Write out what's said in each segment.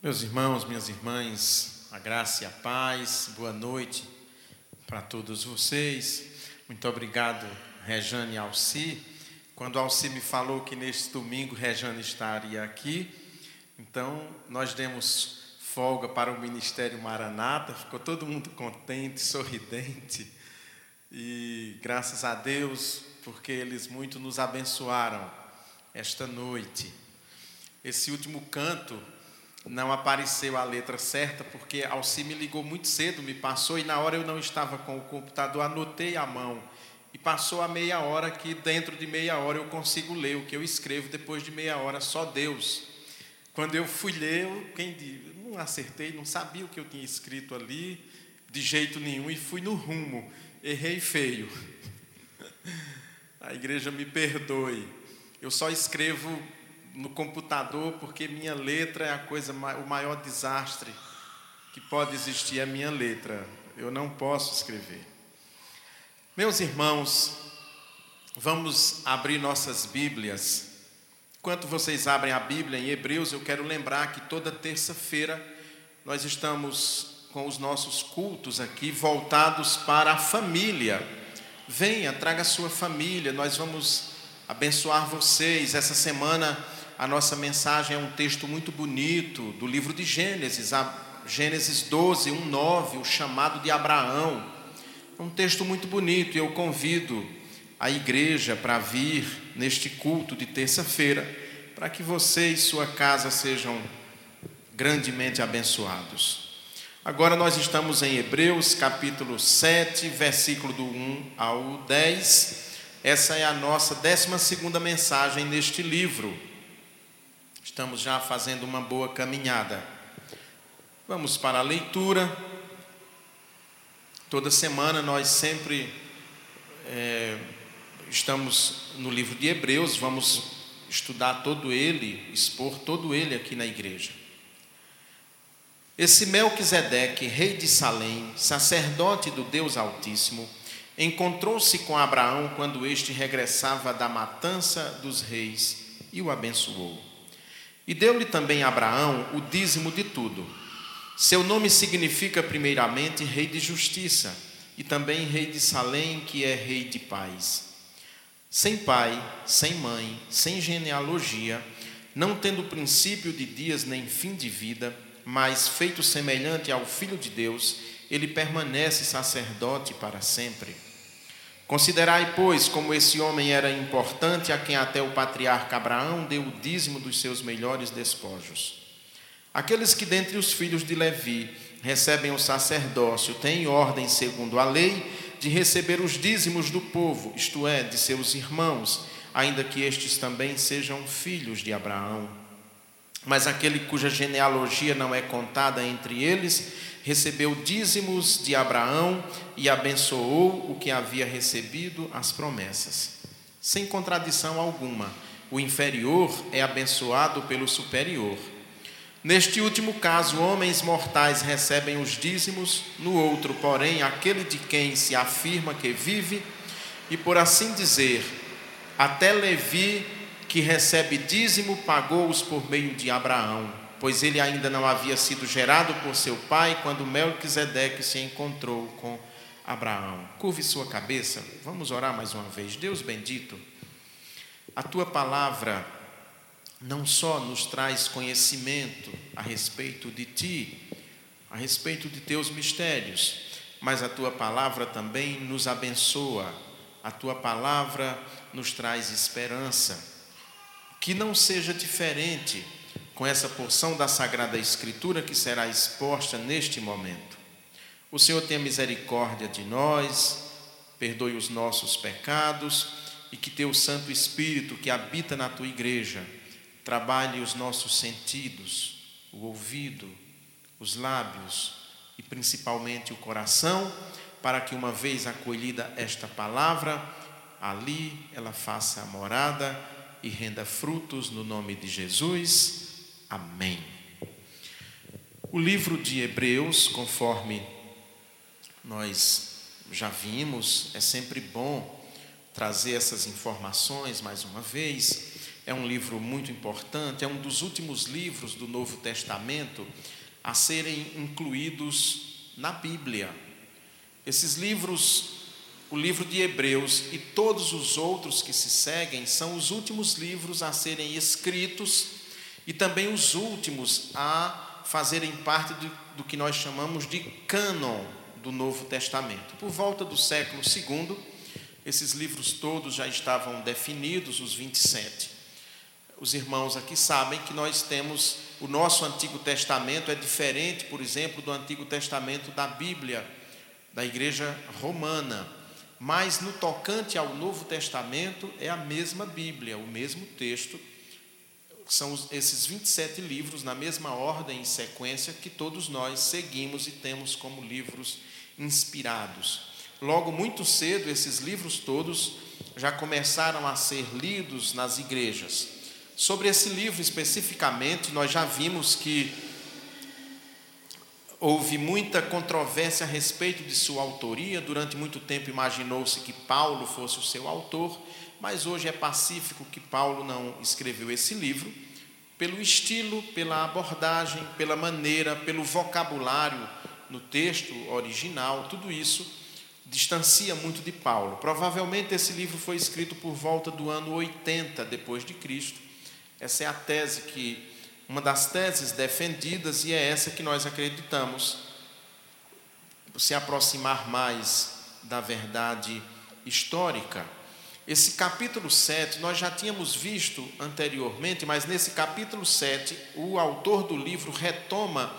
Meus irmãos, minhas irmãs, a graça e a paz, boa noite para todos vocês. Muito obrigado, Rejane e Alci. Quando Alci me falou que neste domingo Rejane estaria aqui, então nós demos folga para o Ministério Maranata, ficou todo mundo contente, sorridente. E graças a Deus, porque eles muito nos abençoaram esta noite. Esse último canto não apareceu a letra certa, porque Alci me ligou muito cedo, me passou, e na hora eu não estava com o computador, anotei a mão. E passou a meia hora que dentro de meia hora eu consigo ler o que eu escrevo depois de meia hora, só Deus. Quando eu fui ler, eu, quem não acertei, não sabia o que eu tinha escrito ali, de jeito nenhum, e fui no rumo. Errei feio. A igreja me perdoe. Eu só escrevo no computador, porque minha letra é a coisa, o maior desastre que pode existir é a minha letra. Eu não posso escrever. Meus irmãos, vamos abrir nossas Bíblias. Enquanto vocês abrem a Bíblia em Hebreus, eu quero lembrar que toda terça-feira nós estamos com os nossos cultos aqui voltados para a família. Venha, traga sua família, nós vamos abençoar vocês. Essa semana a nossa mensagem é um texto muito bonito do livro de Gênesis, Gênesis 12, 1, 9, o chamado de Abraão. É um texto muito bonito e eu convido a igreja para vir neste culto de terça-feira, para que você e sua casa sejam grandemente abençoados. Agora nós estamos em Hebreus capítulo 7, versículo do 1 ao 10. Essa é a nossa décima segunda mensagem neste livro. Estamos já fazendo uma boa caminhada. Vamos para a leitura. Toda semana nós sempre é, estamos no livro de Hebreus, vamos estudar todo ele, expor todo ele aqui na igreja. Esse Melquisedeque, rei de Salém, sacerdote do Deus Altíssimo, encontrou-se com Abraão quando este regressava da matança dos reis e o abençoou. E deu-lhe também Abraão o dízimo de tudo. Seu nome significa, primeiramente, Rei de Justiça, e também Rei de Salém, que é Rei de Paz. Sem pai, sem mãe, sem genealogia, não tendo princípio de dias nem fim de vida, mas feito semelhante ao Filho de Deus, ele permanece sacerdote para sempre. Considerai, pois, como esse homem era importante, a quem até o patriarca Abraão deu o dízimo dos seus melhores despojos. Aqueles que dentre os filhos de Levi recebem o sacerdócio têm ordem, segundo a lei, de receber os dízimos do povo, isto é, de seus irmãos, ainda que estes também sejam filhos de Abraão. Mas aquele cuja genealogia não é contada entre eles, recebeu dízimos de Abraão e abençoou o que havia recebido as promessas. Sem contradição alguma, o inferior é abençoado pelo superior. Neste último caso, homens mortais recebem os dízimos, no outro, porém, aquele de quem se afirma que vive, e por assim dizer, até Levi, que recebe dízimo, pagou-os por meio de Abraão pois ele ainda não havia sido gerado por seu pai quando Melquisedeque se encontrou com Abraão. Curve sua cabeça, vamos orar mais uma vez. Deus bendito, a tua palavra não só nos traz conhecimento a respeito de ti, a respeito de teus mistérios, mas a tua palavra também nos abençoa, a tua palavra nos traz esperança. Que não seja diferente com essa porção da Sagrada Escritura que será exposta neste momento. O Senhor tenha misericórdia de nós, perdoe os nossos pecados e que teu Santo Espírito que habita na tua igreja trabalhe os nossos sentidos, o ouvido, os lábios e principalmente o coração, para que uma vez acolhida esta palavra, ali ela faça a morada e renda frutos no nome de Jesus. Amém. O livro de Hebreus, conforme nós já vimos, é sempre bom trazer essas informações mais uma vez. é um livro muito importante, é um dos últimos livros do Novo Testamento a serem incluídos na Bíblia. Esses livros, o livro de Hebreus e todos os outros que se seguem, são os últimos livros a serem escritos e também os últimos a fazerem parte do, do que nós chamamos de cânon do Novo Testamento. Por volta do século II, esses livros todos já estavam definidos, os 27. Os irmãos aqui sabem que nós temos o nosso Antigo Testamento é diferente, por exemplo, do Antigo Testamento da Bíblia, da Igreja Romana. Mas no tocante ao Novo Testamento é a mesma Bíblia, o mesmo texto. São esses 27 livros, na mesma ordem e sequência, que todos nós seguimos e temos como livros inspirados. Logo, muito cedo, esses livros todos já começaram a ser lidos nas igrejas. Sobre esse livro especificamente, nós já vimos que houve muita controvérsia a respeito de sua autoria. Durante muito tempo imaginou-se que Paulo fosse o seu autor, mas hoje é pacífico que Paulo não escreveu esse livro, pelo estilo, pela abordagem, pela maneira, pelo vocabulário no texto original, tudo isso distancia muito de Paulo. Provavelmente esse livro foi escrito por volta do ano 80 depois de Cristo essa é a tese que, uma das teses defendidas, e é essa que nós acreditamos se aproximar mais da verdade histórica. Esse capítulo 7 nós já tínhamos visto anteriormente, mas nesse capítulo 7 o autor do livro retoma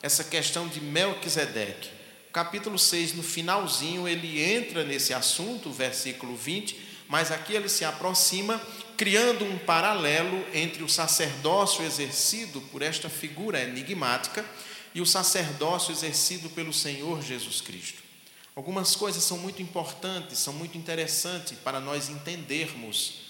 essa questão de Melquisedeque. capítulo 6, no finalzinho, ele entra nesse assunto, versículo 20, mas aqui ele se aproxima criando um paralelo entre o sacerdócio exercido por esta figura enigmática e o sacerdócio exercido pelo Senhor Jesus Cristo. Algumas coisas são muito importantes, são muito interessantes para nós entendermos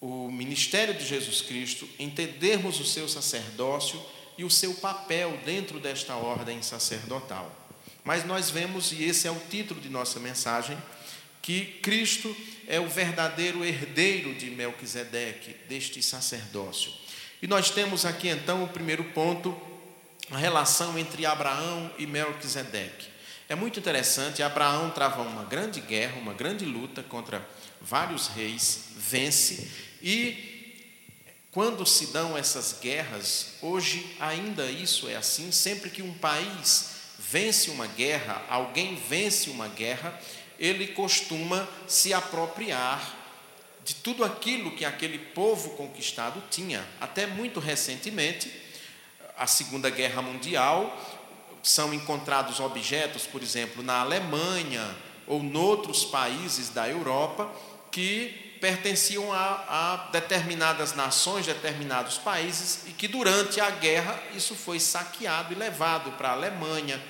o ministério de Jesus Cristo, entendermos o seu sacerdócio e o seu papel dentro desta ordem sacerdotal. Mas nós vemos, e esse é o título de nossa mensagem, que Cristo é o verdadeiro herdeiro de Melquisedeque, deste sacerdócio. E nós temos aqui então o primeiro ponto, a relação entre Abraão e Melquisedeque. É muito interessante, Abraão trava uma grande guerra, uma grande luta contra vários reis, vence e quando se dão essas guerras, hoje ainda isso é assim, sempre que um país vence uma guerra, alguém vence uma guerra, ele costuma se apropriar de tudo aquilo que aquele povo conquistado tinha. Até muito recentemente, a Segunda Guerra Mundial, são encontrados objetos, por exemplo, na Alemanha ou noutros países da Europa que pertenciam a, a, determinadas nações, determinados países, e que durante a guerra isso foi saqueado e levado para a Alemanha,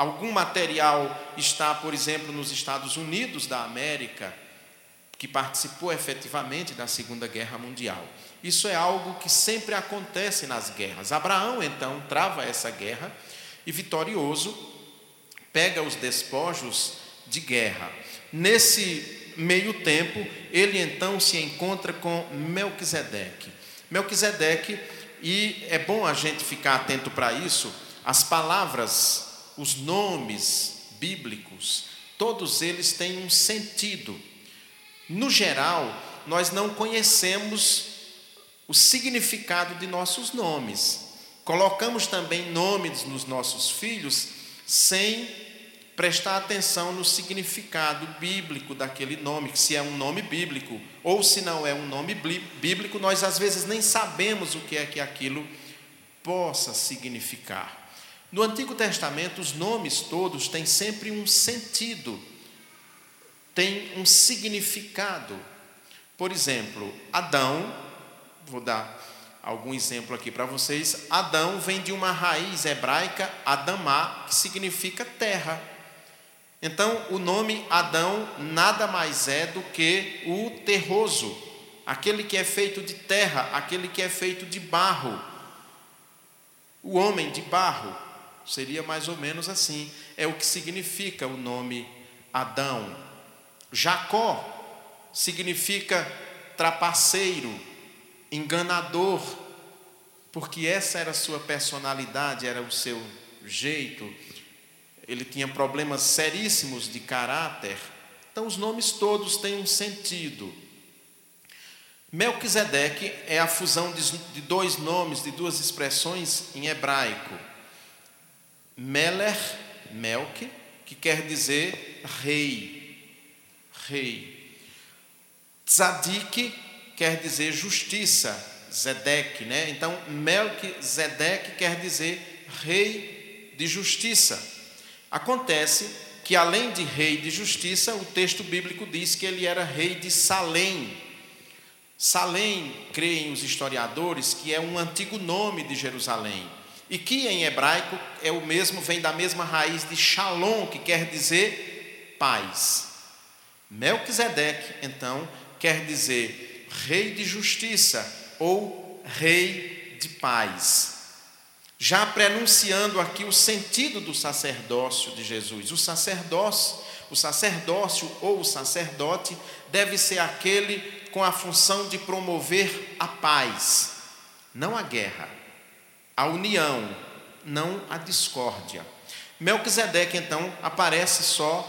Algum material está, por exemplo, nos Estados Unidos da América, que participou efetivamente da Segunda Guerra Mundial. Isso é algo que sempre acontece nas guerras. Abraão, então, trava essa guerra e, vitorioso, pega os despojos de guerra. Nesse meio tempo, ele então se encontra com Melquisedeque. Melquisedeque, e é bom a gente ficar atento para isso, as palavras os nomes bíblicos, todos eles têm um sentido. No geral, nós não conhecemos o significado de nossos nomes. Colocamos também nomes nos nossos filhos sem prestar atenção no significado bíblico daquele nome, se é um nome bíblico ou se não é um nome bíblico, nós às vezes nem sabemos o que é que aquilo possa significar. No Antigo Testamento, os nomes todos têm sempre um sentido, têm um significado. Por exemplo, Adão, vou dar algum exemplo aqui para vocês. Adão vem de uma raiz hebraica, Adamá, que significa terra. Então, o nome Adão nada mais é do que o terroso, aquele que é feito de terra, aquele que é feito de barro. O homem de barro. Seria mais ou menos assim. É o que significa o nome Adão. Jacó significa trapaceiro, enganador, porque essa era a sua personalidade, era o seu jeito. Ele tinha problemas seríssimos de caráter. Então, os nomes todos têm um sentido. Melquisedeque é a fusão de dois nomes, de duas expressões em hebraico. Meler, Melk, que quer dizer rei, rei. Tzadik quer dizer justiça, Zedek, né? Então, Melquisedeque quer dizer rei de justiça. Acontece que além de rei de justiça, o texto bíblico diz que ele era rei de Salém, Salém, creem os historiadores, que é um antigo nome de Jerusalém, e que em hebraico é o mesmo, vem da mesma raiz de Shalom, que quer dizer paz. Melquisedeque, então, quer dizer rei de justiça ou rei de paz. Já prenunciando aqui o sentido do sacerdócio de Jesus. O sacerdócio, o sacerdócio ou o sacerdote deve ser aquele com a função de promover a paz, não a guerra, a união, não a discórdia. Melquisedeque, então, aparece só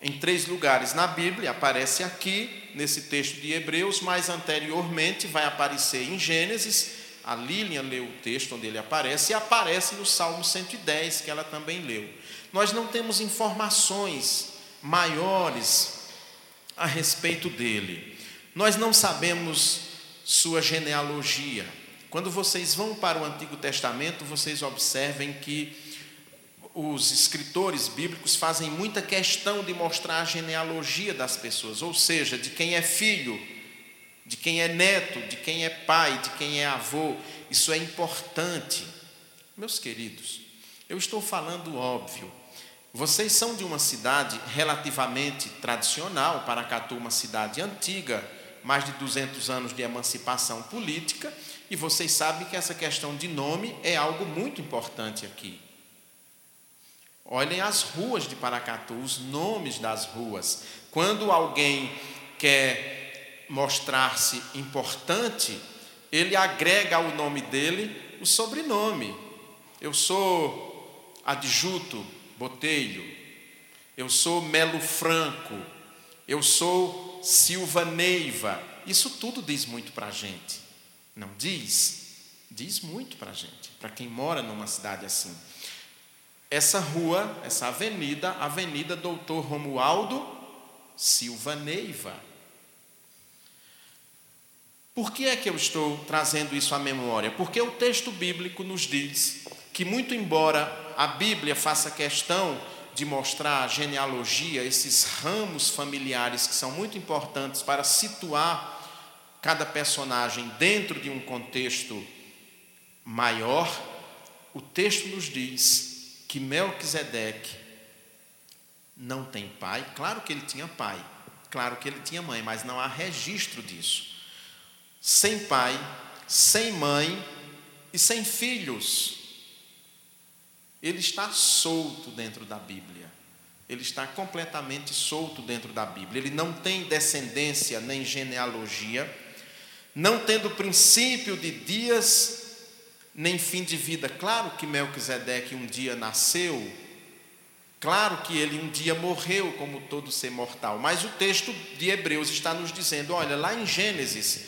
em três lugares na Bíblia, aparece aqui, nesse texto de Hebreus, mas anteriormente vai aparecer em Gênesis, a Lilian leu o texto onde ele aparece, e aparece no Salmo 110, que ela também leu. Nós não temos informações maiores a respeito dele. Nós não sabemos sua genealogia. Quando vocês vão para o Antigo Testamento, vocês observem que os escritores bíblicos fazem muita questão de mostrar a genealogia das pessoas, ou seja, de quem é filho, de quem é neto, de quem é pai, de quem é avô. Isso é importante. Meus queridos, eu estou falando óbvio. Vocês são de uma cidade relativamente tradicional, Paracatu, uma cidade antiga, mais de 200 anos de emancipação política, e vocês sabem que essa questão de nome é algo muito importante aqui. Olhem as ruas de Paracatu, os nomes das ruas. Quando alguém quer mostrar-se importante, ele agrega ao nome dele o sobrenome. Eu sou adjuto Botelho, eu sou Melo Franco, eu sou Silva Neiva. Isso tudo diz muito para a gente. Não diz? Diz muito para a gente, para quem mora numa cidade assim. Essa rua, essa avenida, Avenida Doutor Romualdo Silva Neiva. Por que é que eu estou trazendo isso à memória? Porque o texto bíblico nos diz que, muito embora a Bíblia faça questão de mostrar a genealogia, esses ramos familiares que são muito importantes para situar cada personagem dentro de um contexto maior, o texto nos diz que Melquisedeque não tem pai. Claro que ele tinha pai, claro que ele tinha mãe, mas não há registro disso. Sem pai, sem mãe e sem filhos. Ele está solto dentro da Bíblia. Ele está completamente solto dentro da Bíblia. Ele não tem descendência nem genealogia, não tendo princípio de dias nem fim de vida. Claro que Melquisedeque um dia nasceu, claro que ele um dia morreu como todo ser mortal, mas o texto de Hebreus está nos dizendo: olha, lá em Gênesis,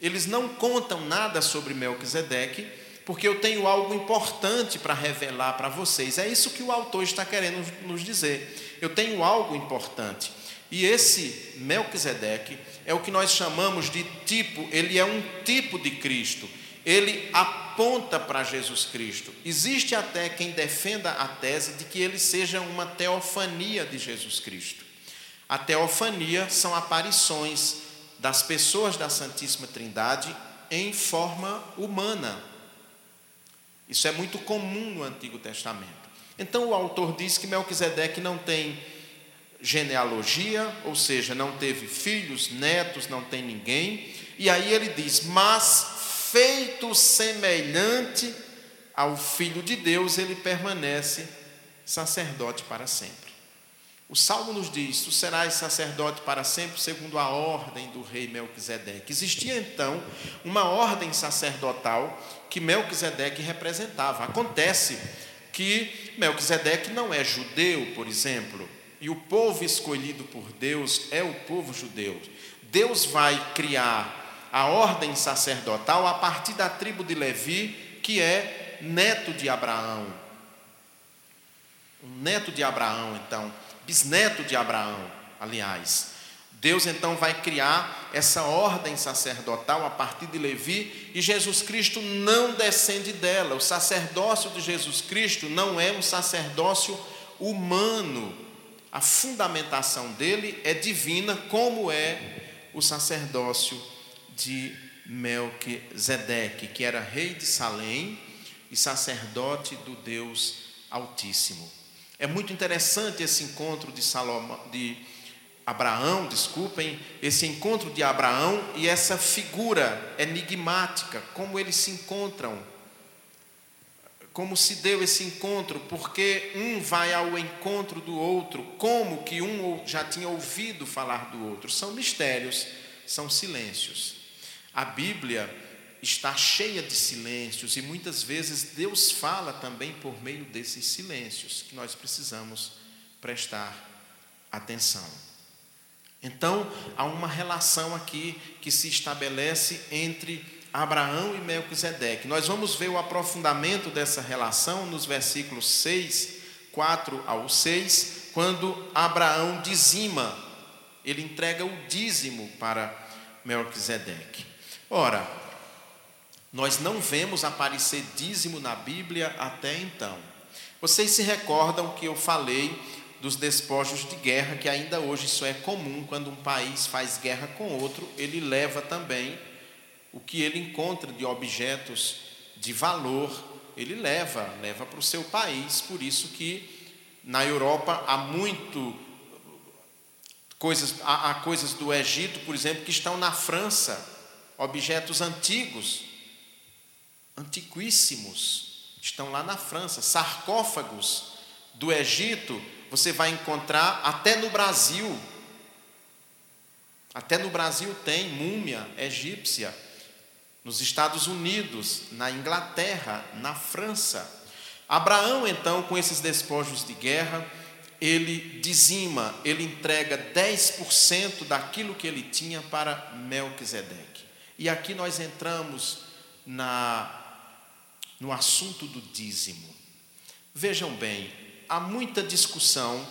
eles não contam nada sobre Melquisedeque porque eu tenho algo importante para revelar para vocês. É isso que o autor está querendo nos dizer. Eu tenho algo importante. E esse Melquisedeque é o que nós chamamos de tipo, ele é um tipo de Cristo. Ele aponta para Jesus Cristo. Existe até quem defenda a tese de que ele seja uma teofania de Jesus Cristo. A teofania são aparições das pessoas da Santíssima Trindade em forma humana, isso é muito comum no Antigo Testamento. Então o autor diz que Melquisedeque não tem genealogia, ou seja, não teve filhos, netos, não tem ninguém. E aí ele diz: "Mas feito semelhante ao filho de Deus, ele permanece sacerdote para sempre". O Salmo nos diz: Tu serás sacerdote para sempre, segundo a ordem do rei Melquisedeque. Existia então uma ordem sacerdotal que Melquisedeque representava. Acontece que Melquisedeque não é judeu, por exemplo, e o povo escolhido por Deus é o povo judeu. Deus vai criar a ordem sacerdotal a partir da tribo de Levi, que é neto de Abraão. Um neto de Abraão, então bisneto de Abraão, aliás. Deus então vai criar essa ordem sacerdotal a partir de Levi e Jesus Cristo não descende dela. O sacerdócio de Jesus Cristo não é um sacerdócio humano. A fundamentação dele é divina, como é o sacerdócio de Melquisedeque, que era rei de Salém e sacerdote do Deus Altíssimo. É muito interessante esse encontro de, Salomão, de Abraão, desculpem, esse encontro de Abraão e essa figura enigmática, como eles se encontram, como se deu esse encontro, porque um vai ao encontro do outro, como que um já tinha ouvido falar do outro. São mistérios, são silêncios. A Bíblia está cheia de silêncios e muitas vezes Deus fala também por meio desses silêncios que nós precisamos prestar atenção. Então, há uma relação aqui que se estabelece entre Abraão e Melquisedeque. Nós vamos ver o aprofundamento dessa relação nos versículos 6, 4 ao 6, quando Abraão dizima, ele entrega o dízimo para Melquisedeque. Ora, nós não vemos aparecer dízimo na Bíblia até então. Vocês se recordam que eu falei dos despojos de guerra, que ainda hoje isso é comum, quando um país faz guerra com outro, ele leva também o que ele encontra de objetos de valor, ele leva, leva para o seu país. Por isso que na Europa há muito coisas, há, há coisas do Egito, por exemplo, que estão na França, objetos antigos antiquíssimos, estão lá na França, sarcófagos do Egito, você vai encontrar até no Brasil. Até no Brasil tem múmia egípcia. Nos Estados Unidos, na Inglaterra, na França. Abraão, então, com esses despojos de guerra, ele dizima, ele entrega 10% daquilo que ele tinha para Melquisedeque. E aqui nós entramos na no assunto do dízimo. Vejam bem, há muita discussão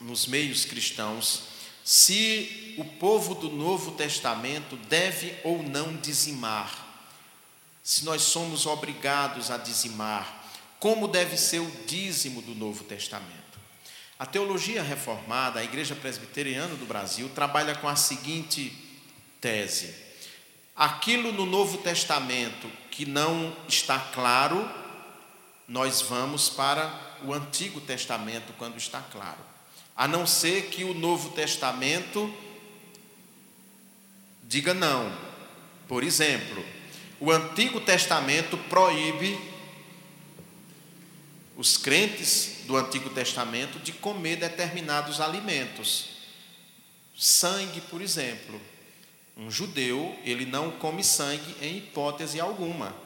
nos meios cristãos se o povo do Novo Testamento deve ou não dizimar, se nós somos obrigados a dizimar, como deve ser o dízimo do Novo Testamento. A teologia reformada, a Igreja Presbiteriana do Brasil, trabalha com a seguinte tese: aquilo no Novo Testamento que não está claro, nós vamos para o Antigo Testamento quando está claro. A não ser que o Novo Testamento diga não. Por exemplo, o Antigo Testamento proíbe os crentes do Antigo Testamento de comer determinados alimentos. Sangue, por exemplo. Um judeu, ele não come sangue em hipótese alguma.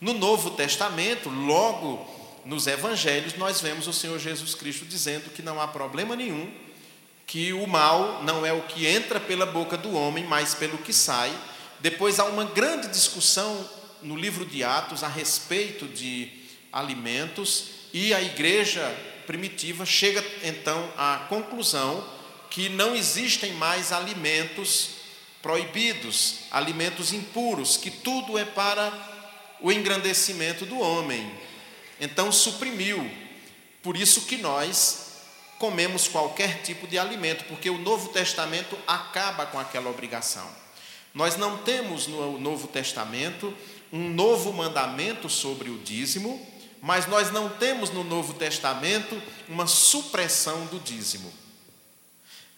No Novo Testamento, logo nos evangelhos, nós vemos o Senhor Jesus Cristo dizendo que não há problema nenhum, que o mal não é o que entra pela boca do homem, mas pelo que sai. Depois há uma grande discussão no livro de Atos a respeito de alimentos, e a igreja primitiva chega então à conclusão que não existem mais alimentos proibidos, alimentos impuros, que tudo é para o engrandecimento do homem. Então suprimiu. Por isso que nós comemos qualquer tipo de alimento, porque o Novo Testamento acaba com aquela obrigação. Nós não temos no Novo Testamento um novo mandamento sobre o dízimo, mas nós não temos no Novo Testamento uma supressão do dízimo.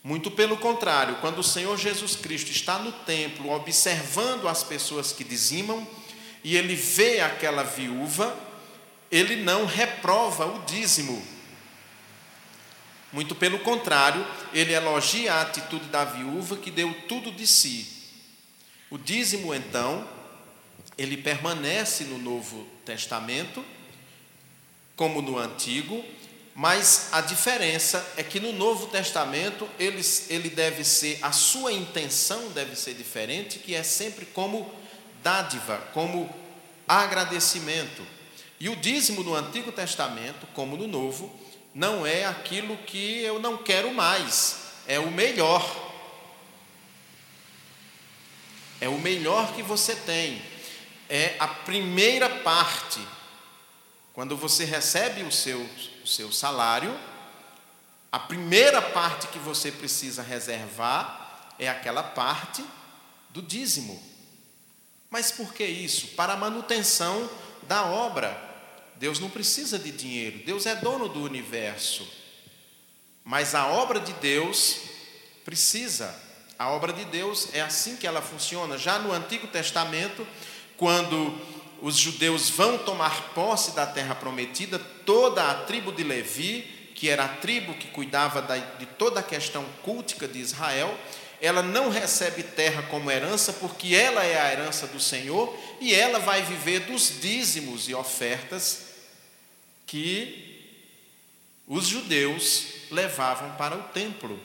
Muito pelo contrário, quando o Senhor Jesus Cristo está no templo observando as pessoas que dizimam e ele vê aquela viúva, ele não reprova o dízimo. Muito pelo contrário, ele elogia a atitude da viúva que deu tudo de si. O dízimo, então, ele permanece no Novo Testamento, como no Antigo, mas a diferença é que no Novo Testamento ele, ele deve ser, a sua intenção deve ser diferente, que é sempre como dádiva, como agradecimento. E o dízimo no Antigo Testamento, como no Novo, não é aquilo que eu não quero mais, é o melhor. É o melhor que você tem. É a primeira parte. Quando você recebe o seu o seu salário, a primeira parte que você precisa reservar é aquela parte do dízimo. Mas por que isso? Para a manutenção da obra. Deus não precisa de dinheiro, Deus é dono do universo. Mas a obra de Deus precisa. A obra de Deus é assim que ela funciona. Já no Antigo Testamento, quando os judeus vão tomar posse da terra prometida, toda a tribo de Levi, que era a tribo que cuidava de toda a questão cultica de Israel, ela não recebe terra como herança, porque ela é a herança do Senhor e ela vai viver dos dízimos e ofertas que os judeus levavam para o templo.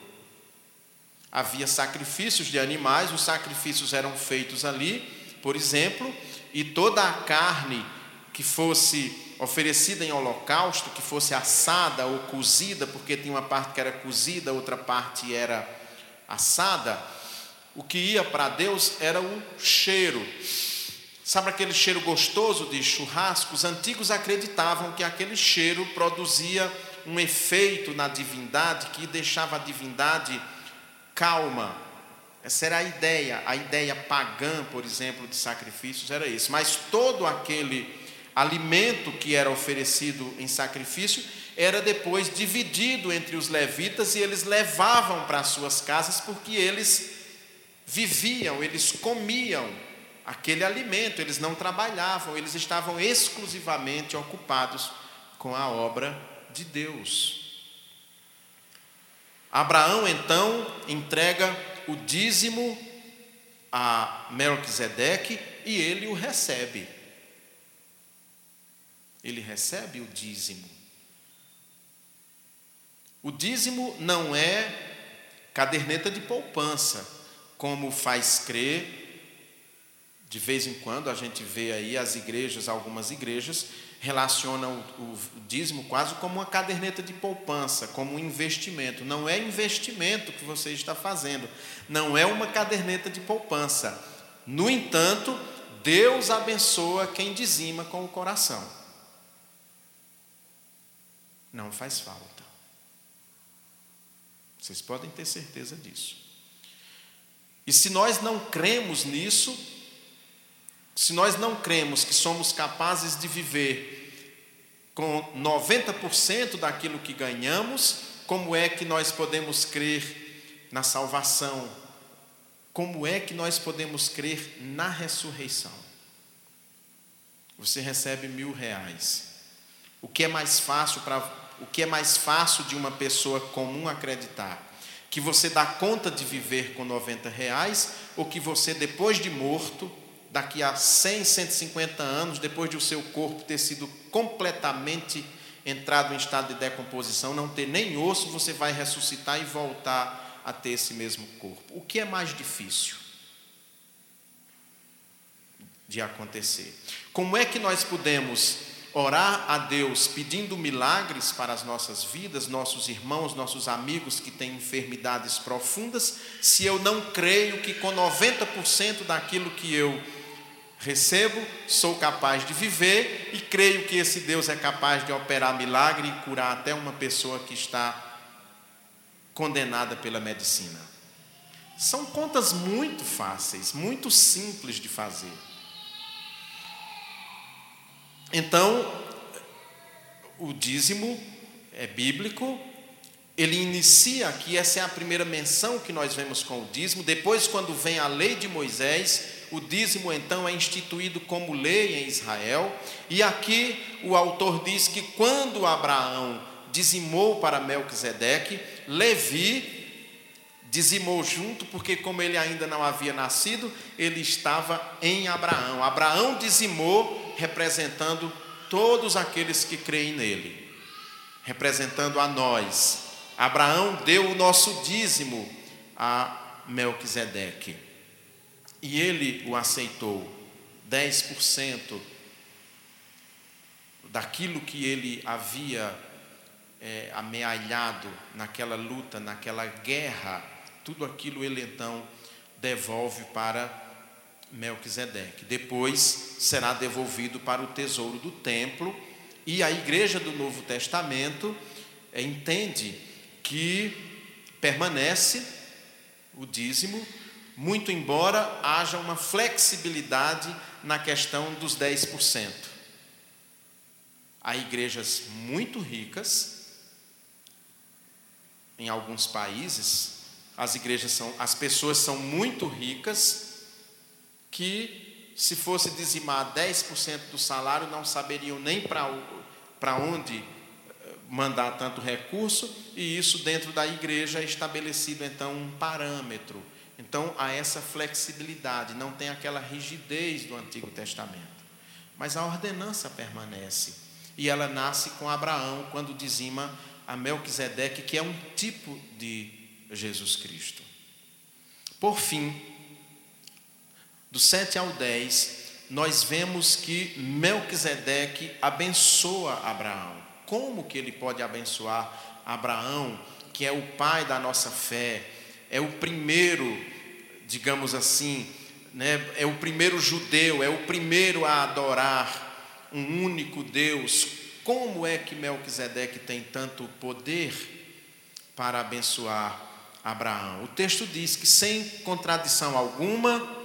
Havia sacrifícios de animais, os sacrifícios eram feitos ali, por exemplo, e toda a carne que fosse oferecida em holocausto, que fosse assada ou cozida, porque tinha uma parte que era cozida, outra parte era assada, o que ia para Deus era o cheiro. Sabe aquele cheiro gostoso de churrasco? Os antigos acreditavam que aquele cheiro produzia um efeito na divindade que deixava a divindade calma, essa era a ideia, a ideia pagã, por exemplo, de sacrifícios era isso. Mas todo aquele alimento que era oferecido em sacrifício era depois dividido entre os levitas e eles levavam para suas casas porque eles viviam, eles comiam aquele alimento, eles não trabalhavam, eles estavam exclusivamente ocupados com a obra de Deus. Abraão então entrega o dízimo a Melquisedeque e ele o recebe. Ele recebe o dízimo. O dízimo não é caderneta de poupança, como faz crer. De vez em quando a gente vê aí as igrejas, algumas igrejas, relaciona o, o, dízimo quase como uma caderneta de poupança, como um investimento. Não é investimento que você está fazendo, não é uma caderneta de poupança. No entanto, Deus abençoa quem dizima com o coração. Não faz falta. Vocês podem ter certeza disso. E se nós não cremos nisso, se nós não cremos que somos capazes de viver com 90% daquilo que ganhamos, como é que nós podemos crer na salvação? Como é que nós podemos crer na ressurreição? Você recebe mil reais. O que é mais fácil para o que é mais fácil de uma pessoa comum acreditar? Que você dá conta de viver com 90 reais ou que você, depois de morto, daqui a 100, 150 anos, depois de o seu corpo ter sido completamente entrado em estado de decomposição, não ter nem osso, você vai ressuscitar e voltar a ter esse mesmo corpo. O que é mais difícil de acontecer? Como é que nós podemos orar a Deus pedindo milagres para as nossas vidas, nossos irmãos, nossos amigos que têm enfermidades profundas, se eu não creio que com 90% daquilo que eu recebo, sou capaz de viver e creio que esse Deus é capaz de operar milagre e curar até uma pessoa que está condenada pela medicina. São contas muito fáceis, muito simples de fazer. Então, o dízimo é bíblico, ele inicia aqui, essa é a primeira menção que nós vemos com o dízimo. Depois, quando vem a lei de Moisés, o dízimo então é instituído como lei em Israel, e aqui o autor diz que quando Abraão dizimou para Melquisedeque, Levi dizimou junto, porque como ele ainda não havia nascido, ele estava em Abraão. Abraão dizimou, representando todos aqueles que creem nele, representando a nós. Abraão deu o nosso dízimo a Melquisedeque. E ele o aceitou, 10% daquilo que ele havia é, amealhado naquela luta, naquela guerra tudo aquilo ele então devolve para Melquisedeque. Depois será devolvido para o tesouro do templo, e a igreja do Novo Testamento é, entende que permanece o dízimo, muito embora haja uma flexibilidade na questão dos 10%. Há igrejas muito ricas, em alguns países, as igrejas são, as pessoas são muito ricas, que se fosse dizimar 10% do salário, não saberiam nem para onde eh, mandar tanto recurso, e isso dentro da igreja é estabelecido então um parâmetro. Então há essa flexibilidade, não tem aquela rigidez do Antigo Testamento. Mas a ordenança permanece. E ela nasce com Abraão, quando dizima a Melquisedeque, que é um tipo de Jesus Cristo. Por fim, do 7 ao 10, nós vemos que Melquisedeque abençoa Abraão. Como que ele pode abençoar Abraão, que é o pai da nossa fé, é o primeiro, digamos assim, né, é o primeiro judeu, é o primeiro a adorar um único Deus. Como é que Melquisedeque tem tanto poder para abençoar Abraão. O texto diz que, sem contradição alguma,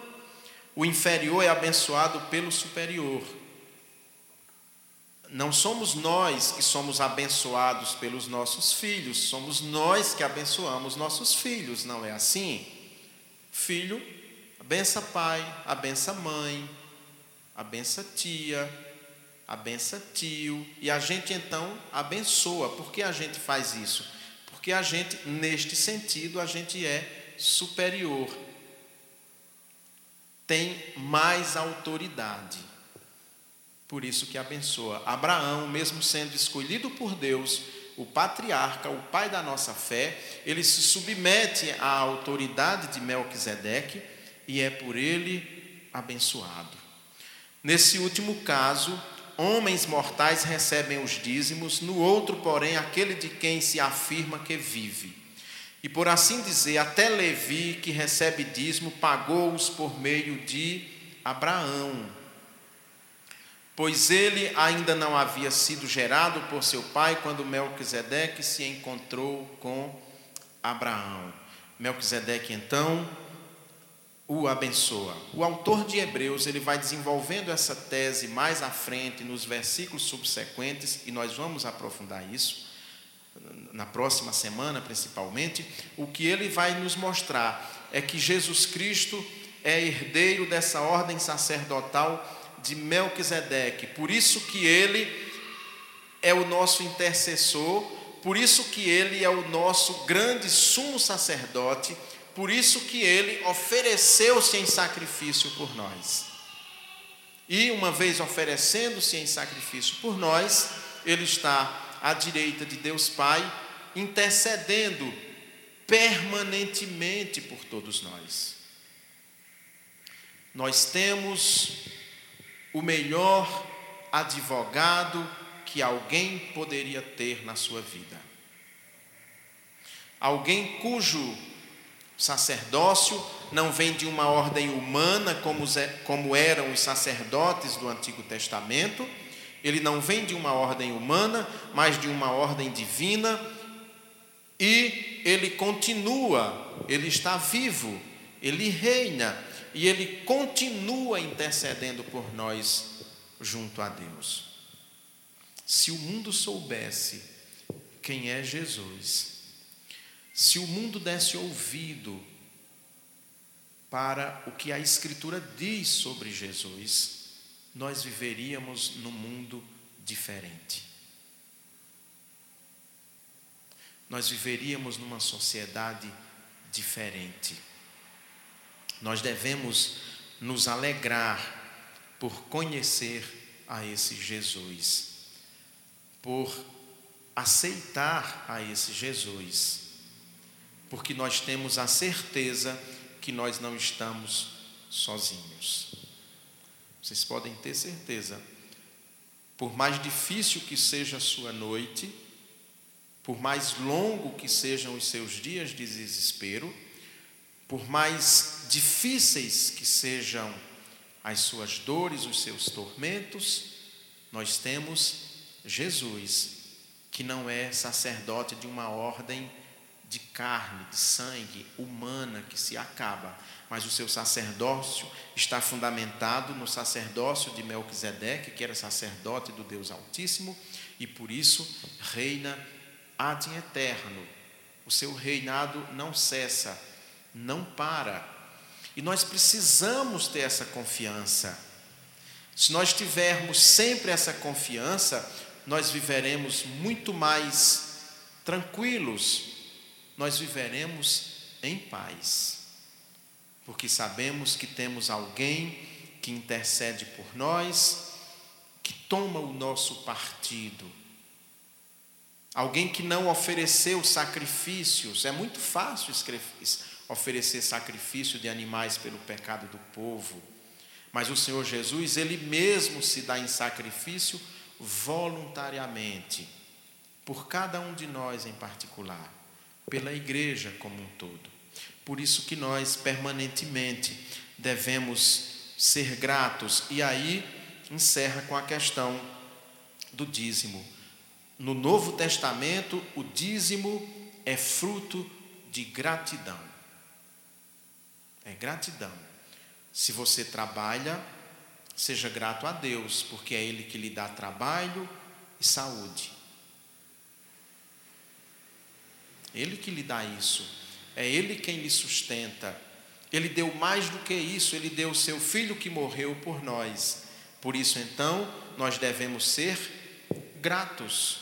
o inferior é abençoado pelo superior. Não somos nós que somos abençoados pelos nossos filhos, somos nós que abençoamos nossos filhos, não é assim? Filho, abença pai, abença mãe, abença tia, abença tio, e a gente então abençoa. Por que a gente faz isso? Porque a gente, neste sentido, a gente é superior. Tem mais autoridade. Por isso que abençoa. Abraão, mesmo sendo escolhido por Deus, o patriarca, o pai da nossa fé, ele se submete à autoridade de Melquisedeque e é por ele abençoado. Nesse último caso, homens mortais recebem os dízimos, no outro, porém, aquele de quem se afirma que vive. E por assim dizer, até Levi, que recebe dízimo, pagou-os por meio de Abraão. Pois ele ainda não havia sido gerado por seu pai quando Melquisedeque se encontrou com Abraão. Melquisedeque então o abençoa. O autor de Hebreus, ele vai desenvolvendo essa tese mais à frente nos versículos subsequentes e nós vamos aprofundar isso na próxima semana, principalmente. O que ele vai nos mostrar é que Jesus Cristo é herdeiro dessa ordem sacerdotal de Melquisedeque. Por isso que ele é o nosso intercessor, por isso que ele é o nosso grande sumo sacerdote por isso que ele ofereceu-se em sacrifício por nós. E uma vez oferecendo-se em sacrifício por nós, ele está à direita de Deus Pai, intercedendo permanentemente por todos nós. Nós temos o melhor advogado que alguém poderia ter na sua vida. Alguém cujo sacerdócio não vem de uma ordem humana, como, como eram os sacerdotes do Antigo Testamento, ele não vem de uma ordem humana, mas de uma ordem divina, e ele continua, ele está vivo, ele reina, e ele continua intercedendo por nós junto a Deus. Se o mundo soubesse quem é Jesus, se o mundo desse ouvido para o que a Escritura diz sobre Jesus, nós viveríamos num mundo diferente. nós viveríamos numa sociedade diferente. Nós devemos nos alegrar por conhecer a esse Jesus, por aceitar a esse Jesus, porque nós temos a certeza que nós não estamos sozinhos. Vocês podem ter certeza, por mais difícil que seja a sua noite, por mais longo que sejam os seus dias de desespero, por mais difíceis que sejam as suas dores, os seus tormentos, nós temos Jesus, que não é sacerdote de uma ordem de carne, de sangue humana que se acaba, mas o seu sacerdócio está fundamentado no sacerdócio de Melquisedeque, que era sacerdote do Deus Altíssimo, e por isso reina ad eterno. O seu reinado não cessa, não para. E nós precisamos ter essa confiança. Se nós tivermos sempre essa confiança, nós viveremos muito mais tranquilos, nós viveremos em paz, porque sabemos que temos alguém que intercede por nós, que toma o nosso partido Alguém que não ofereceu sacrifícios. É muito fácil oferecer sacrifício de animais pelo pecado do povo. Mas o Senhor Jesus, Ele mesmo se dá em sacrifício voluntariamente, por cada um de nós em particular, pela igreja como um todo. Por isso que nós permanentemente devemos ser gratos. E aí encerra com a questão do dízimo. No Novo Testamento, o dízimo é fruto de gratidão. É gratidão. Se você trabalha, seja grato a Deus, porque é Ele que lhe dá trabalho e saúde. Ele que lhe dá isso. É Ele quem lhe sustenta. Ele deu mais do que isso, Ele deu o seu filho que morreu por nós. Por isso, então, nós devemos ser gratos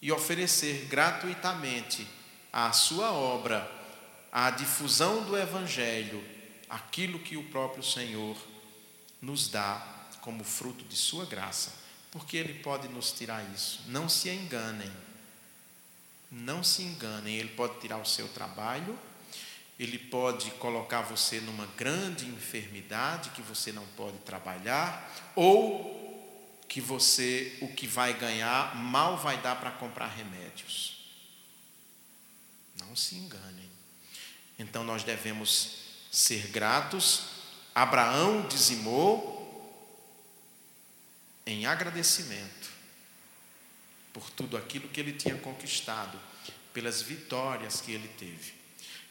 e oferecer gratuitamente à sua obra, à difusão do Evangelho, aquilo que o próprio Senhor nos dá como fruto de Sua graça, porque Ele pode nos tirar isso. Não se enganem, não se enganem, Ele pode tirar o seu trabalho, Ele pode colocar você numa grande enfermidade que você não pode trabalhar, ou que você, o que vai ganhar, mal vai dar para comprar remédios. Não se enganem. Então nós devemos ser gratos. Abraão dizimou em agradecimento por tudo aquilo que ele tinha conquistado, pelas vitórias que ele teve.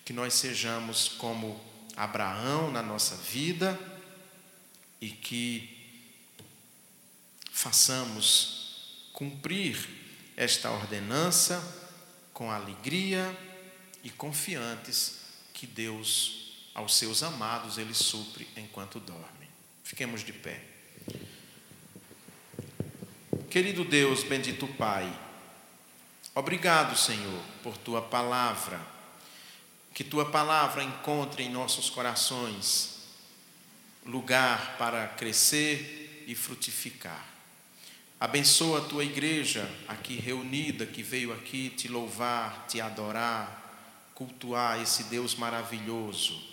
Que nós sejamos como Abraão na nossa vida e que façamos cumprir esta ordenança com alegria e confiantes que Deus, aos seus amados, Ele supre enquanto dorme. Fiquemos de pé. Querido Deus, bendito Pai, obrigado, Senhor, por tua palavra. Que tua palavra encontre em nossos corações lugar para crescer e frutificar. Abençoa a tua igreja aqui reunida, que veio aqui te louvar, te adorar, cultuar esse Deus maravilhoso.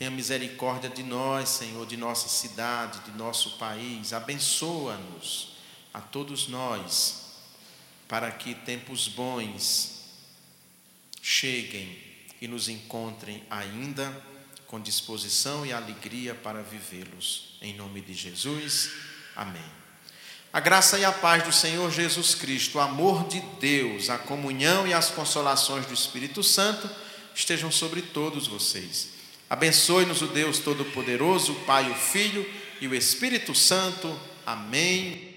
Tenha misericórdia de nós, Senhor, de nossa cidade, de nosso país. Abençoa-nos, a todos nós, para que tempos bons cheguem e nos encontrem ainda com disposição e alegria para vivê-los. Em nome de Jesus. Amém. A graça e a paz do Senhor Jesus Cristo, o amor de Deus, a comunhão e as consolações do Espírito Santo estejam sobre todos vocês. Abençoe-nos o Deus Todo-Poderoso, o Pai, o Filho e o Espírito Santo. Amém.